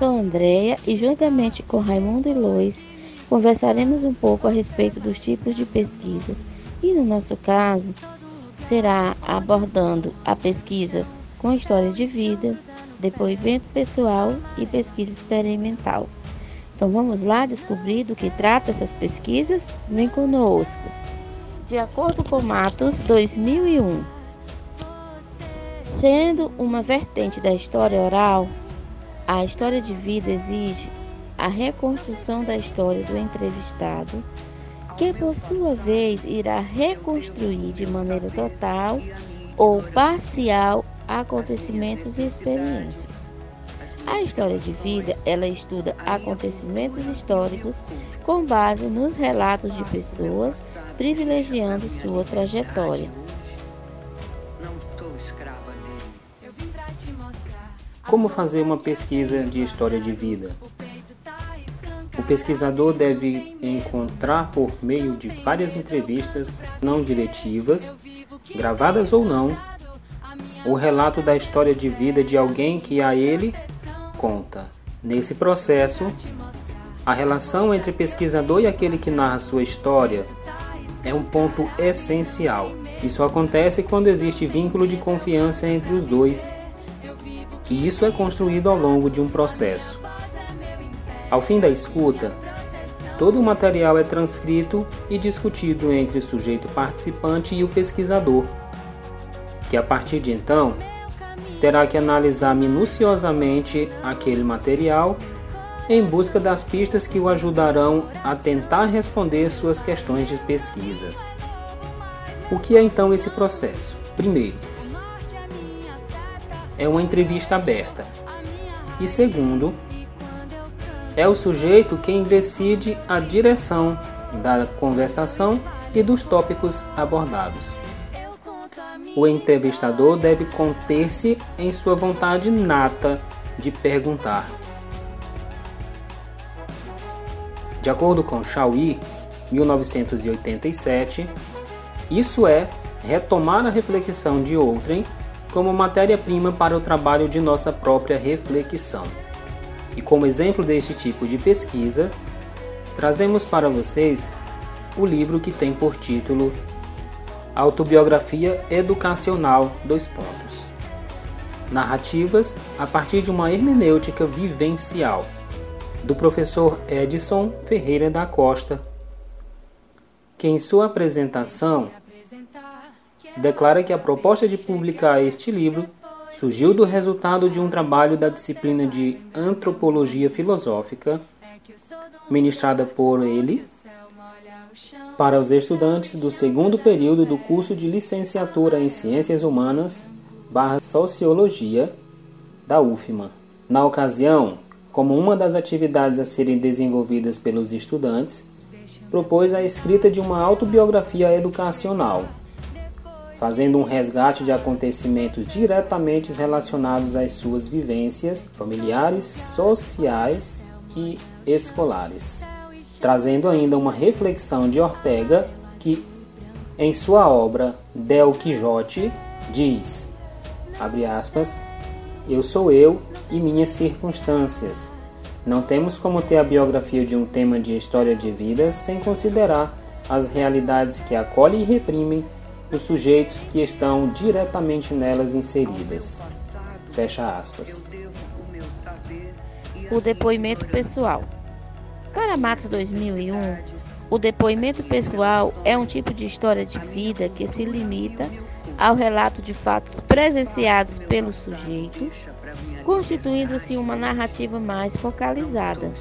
Sou Andréia e juntamente com Raimundo e Lois conversaremos um pouco a respeito dos tipos de pesquisa e no nosso caso será abordando a pesquisa com história de vida, depoimento pessoal e pesquisa experimental. Então vamos lá descobrir do que trata essas pesquisas? Vem conosco. De acordo com Matos 2001, sendo uma vertente da história oral, a história de vida exige a reconstrução da história do entrevistado, que por sua vez irá reconstruir de maneira total ou parcial acontecimentos e experiências. A história de vida, ela estuda acontecimentos históricos com base nos relatos de pessoas, privilegiando sua trajetória. Como fazer uma pesquisa de história de vida? O pesquisador deve encontrar, por meio de várias entrevistas não diretivas, gravadas ou não, o relato da história de vida de alguém que a ele conta. Nesse processo, a relação entre pesquisador e aquele que narra sua história é um ponto essencial. Isso acontece quando existe vínculo de confiança entre os dois e isso é construído ao longo de um processo. Ao fim da escuta, todo o material é transcrito e discutido entre o sujeito participante e o pesquisador, que a partir de então terá que analisar minuciosamente aquele material em busca das pistas que o ajudarão a tentar responder suas questões de pesquisa. O que é então esse processo? Primeiro, é uma entrevista aberta. E segundo, é o sujeito quem decide a direção da conversação e dos tópicos abordados. O entrevistador deve conter-se em sua vontade nata de perguntar. De acordo com Chauí, 1987, isso é retomar a reflexão de outrem como matéria-prima para o trabalho de nossa própria reflexão. E como exemplo deste tipo de pesquisa, trazemos para vocês o livro que tem por título Autobiografia Educacional dois pontos. Narrativas a partir de uma hermenêutica vivencial, do professor Edson Ferreira da Costa, que em sua apresentação declara que a proposta de publicar este livro surgiu do resultado de um trabalho da disciplina de Antropologia Filosófica, ministrada por ele para os estudantes do segundo período do curso de licenciatura em Ciências Humanas barra Sociologia da UFMA. Na ocasião, como uma das atividades a serem desenvolvidas pelos estudantes, propôs a escrita de uma autobiografia educacional fazendo um resgate de acontecimentos diretamente relacionados às suas vivências familiares, sociais e escolares, trazendo ainda uma reflexão de Ortega que, em sua obra Del Quixote, diz, abre aspas, eu sou eu e minhas circunstâncias. Não temos como ter a biografia de um tema de história de vida sem considerar as realidades que acolhem e reprimem os sujeitos que estão diretamente nelas inseridas. Fecha aspas. O depoimento pessoal. Para Matos 2001, o depoimento pessoal é um tipo de história de vida que se limita ao relato de fatos presenciados pelo sujeito, constituindo-se uma narrativa mais focalizada.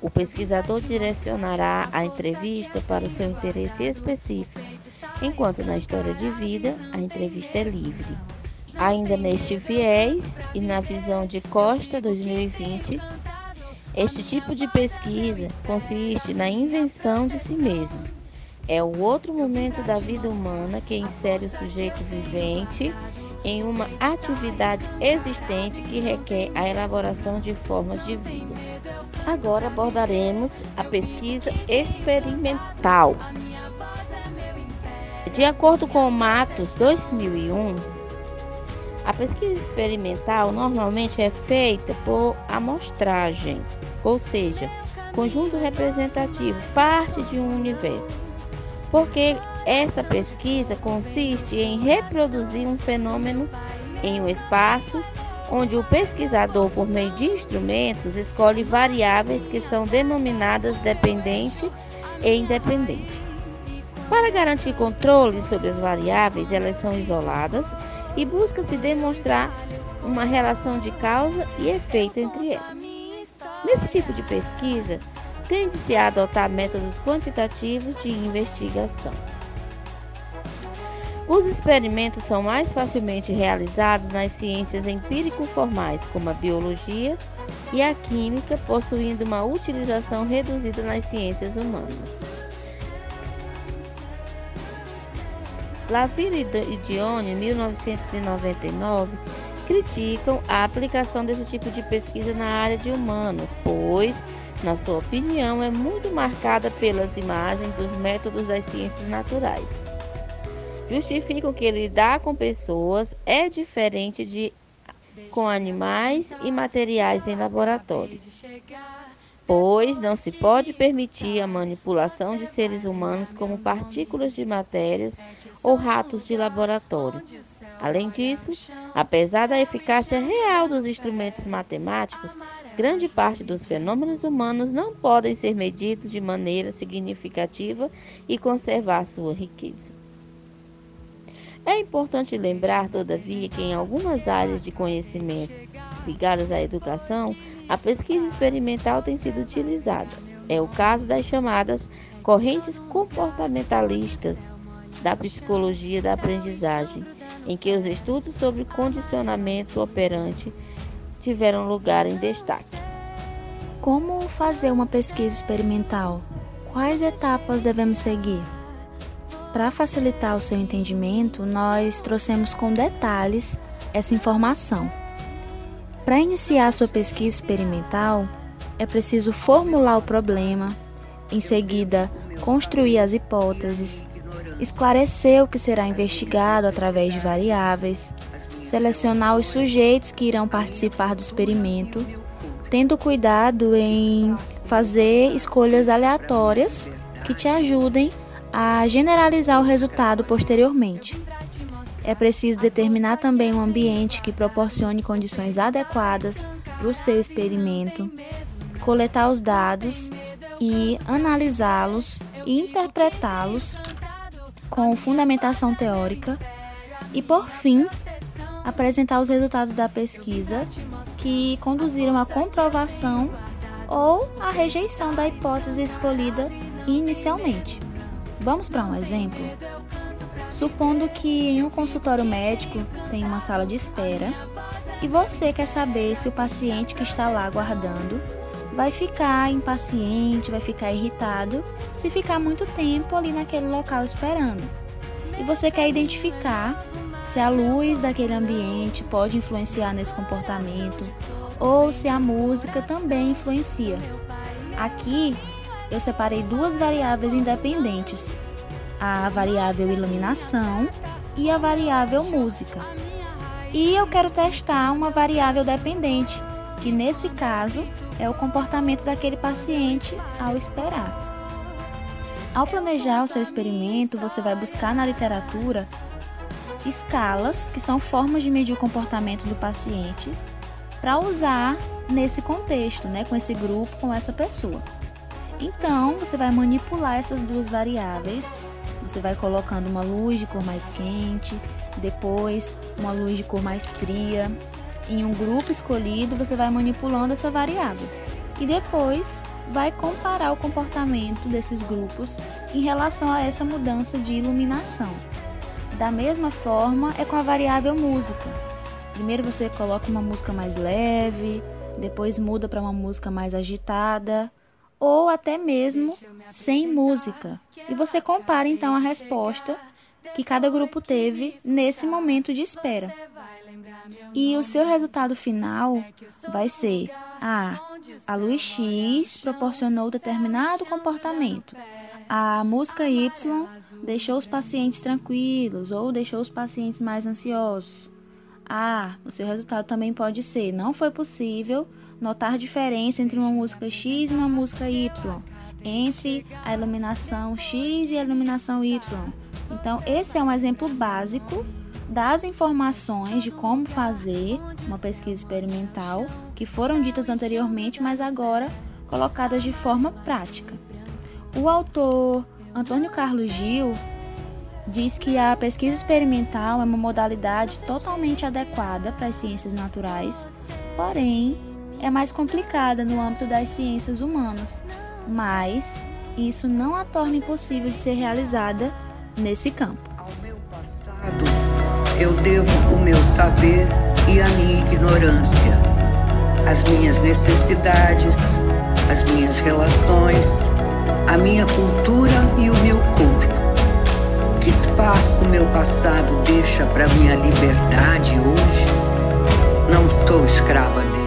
O pesquisador direcionará a entrevista para o seu interesse específico enquanto na história de vida a entrevista é livre. Ainda neste viés e na visão de Costa 2020, Este tipo de pesquisa consiste na invenção de si mesmo. É o outro momento da vida humana que insere o sujeito vivente em uma atividade existente que requer a elaboração de formas de vida. Agora abordaremos a pesquisa experimental. De acordo com o Matos 2001, a pesquisa experimental normalmente é feita por amostragem, ou seja, conjunto representativo, parte de um universo. Porque essa pesquisa consiste em reproduzir um fenômeno em um espaço onde o pesquisador, por meio de instrumentos, escolhe variáveis que são denominadas dependente e independente. Para garantir controle sobre as variáveis, elas são isoladas e busca-se demonstrar uma relação de causa e efeito entre elas. Nesse tipo de pesquisa, tende-se a adotar métodos quantitativos de investigação. Os experimentos são mais facilmente realizados nas ciências empírico-formais, como a biologia e a química, possuindo uma utilização reduzida nas ciências humanas. Laville e Dione, 1999, criticam a aplicação desse tipo de pesquisa na área de humanos, pois, na sua opinião, é muito marcada pelas imagens dos métodos das ciências naturais. Justificam que lidar com pessoas é diferente de com animais e materiais em laboratórios, pois não se pode permitir a manipulação de seres humanos como partículas de matérias ou ratos de laboratório. Além disso, apesar da eficácia real dos instrumentos matemáticos, grande parte dos fenômenos humanos não podem ser medidos de maneira significativa e conservar sua riqueza. É importante lembrar, todavia, que em algumas áreas de conhecimento ligadas à educação, a pesquisa experimental tem sido utilizada. É o caso das chamadas correntes comportamentalistas da psicologia da aprendizagem, em que os estudos sobre condicionamento operante tiveram lugar em destaque. Como fazer uma pesquisa experimental? Quais etapas devemos seguir? Para facilitar o seu entendimento, nós trouxemos com detalhes essa informação. Para iniciar sua pesquisa experimental, é preciso formular o problema, em seguida, construir as hipóteses, esclarecer o que será investigado através de variáveis, selecionar os sujeitos que irão participar do experimento, tendo cuidado em fazer escolhas aleatórias que te ajudem a generalizar o resultado posteriormente. É preciso determinar também um ambiente que proporcione condições adequadas para o seu experimento, coletar os dados e analisá-los e interpretá-los com fundamentação teórica e, por fim, apresentar os resultados da pesquisa que conduziram à comprovação ou à rejeição da hipótese escolhida inicialmente. Vamos para um exemplo? Supondo que em um consultório médico tem uma sala de espera e você quer saber se o paciente que está lá aguardando vai ficar impaciente, vai ficar irritado se ficar muito tempo ali naquele local esperando. E você quer identificar se a luz daquele ambiente pode influenciar nesse comportamento ou se a música também influencia. Aqui eu separei duas variáveis independentes, a variável iluminação e a variável música. E eu quero testar uma variável dependente, que nesse caso é o comportamento daquele paciente ao esperar. Ao planejar o seu experimento, você vai buscar na literatura escalas, que são formas de medir o comportamento do paciente, para usar nesse contexto, né, com esse grupo, com essa pessoa. Então, você vai manipular essas duas variáveis. Você vai colocando uma luz de cor mais quente, depois uma luz de cor mais fria. Em um grupo escolhido, você vai manipulando essa variável. E depois vai comparar o comportamento desses grupos em relação a essa mudança de iluminação. Da mesma forma é com a variável música. Primeiro você coloca uma música mais leve, depois muda para uma música mais agitada, ou até mesmo sem música. E você compara então a resposta que cada grupo teve nesse momento de espera. E o seu resultado final vai ser: ah, a luz X proporcionou determinado comportamento. A música Y deixou os pacientes tranquilos ou deixou os pacientes mais ansiosos. Ah, o seu resultado também pode ser: não foi possível notar diferença entre uma música X e uma música Y, entre a iluminação X e a iluminação Y. Então, esse é um exemplo básico das informações de como fazer uma pesquisa experimental que foram ditas anteriormente, mas agora colocadas de forma prática. O autor Antônio Carlos Gil diz que a pesquisa experimental é uma modalidade totalmente adequada para as ciências naturais, porém é mais complicada no âmbito das ciências humanas, mas isso não a torna impossível de ser realizada nesse campo. Ao meu passado, eu devo o meu saber e a minha ignorância, as minhas necessidades, as minhas relações, a minha cultura e o meu corpo. Que espaço meu passado deixa para minha liberdade hoje? Não sou escrava dele.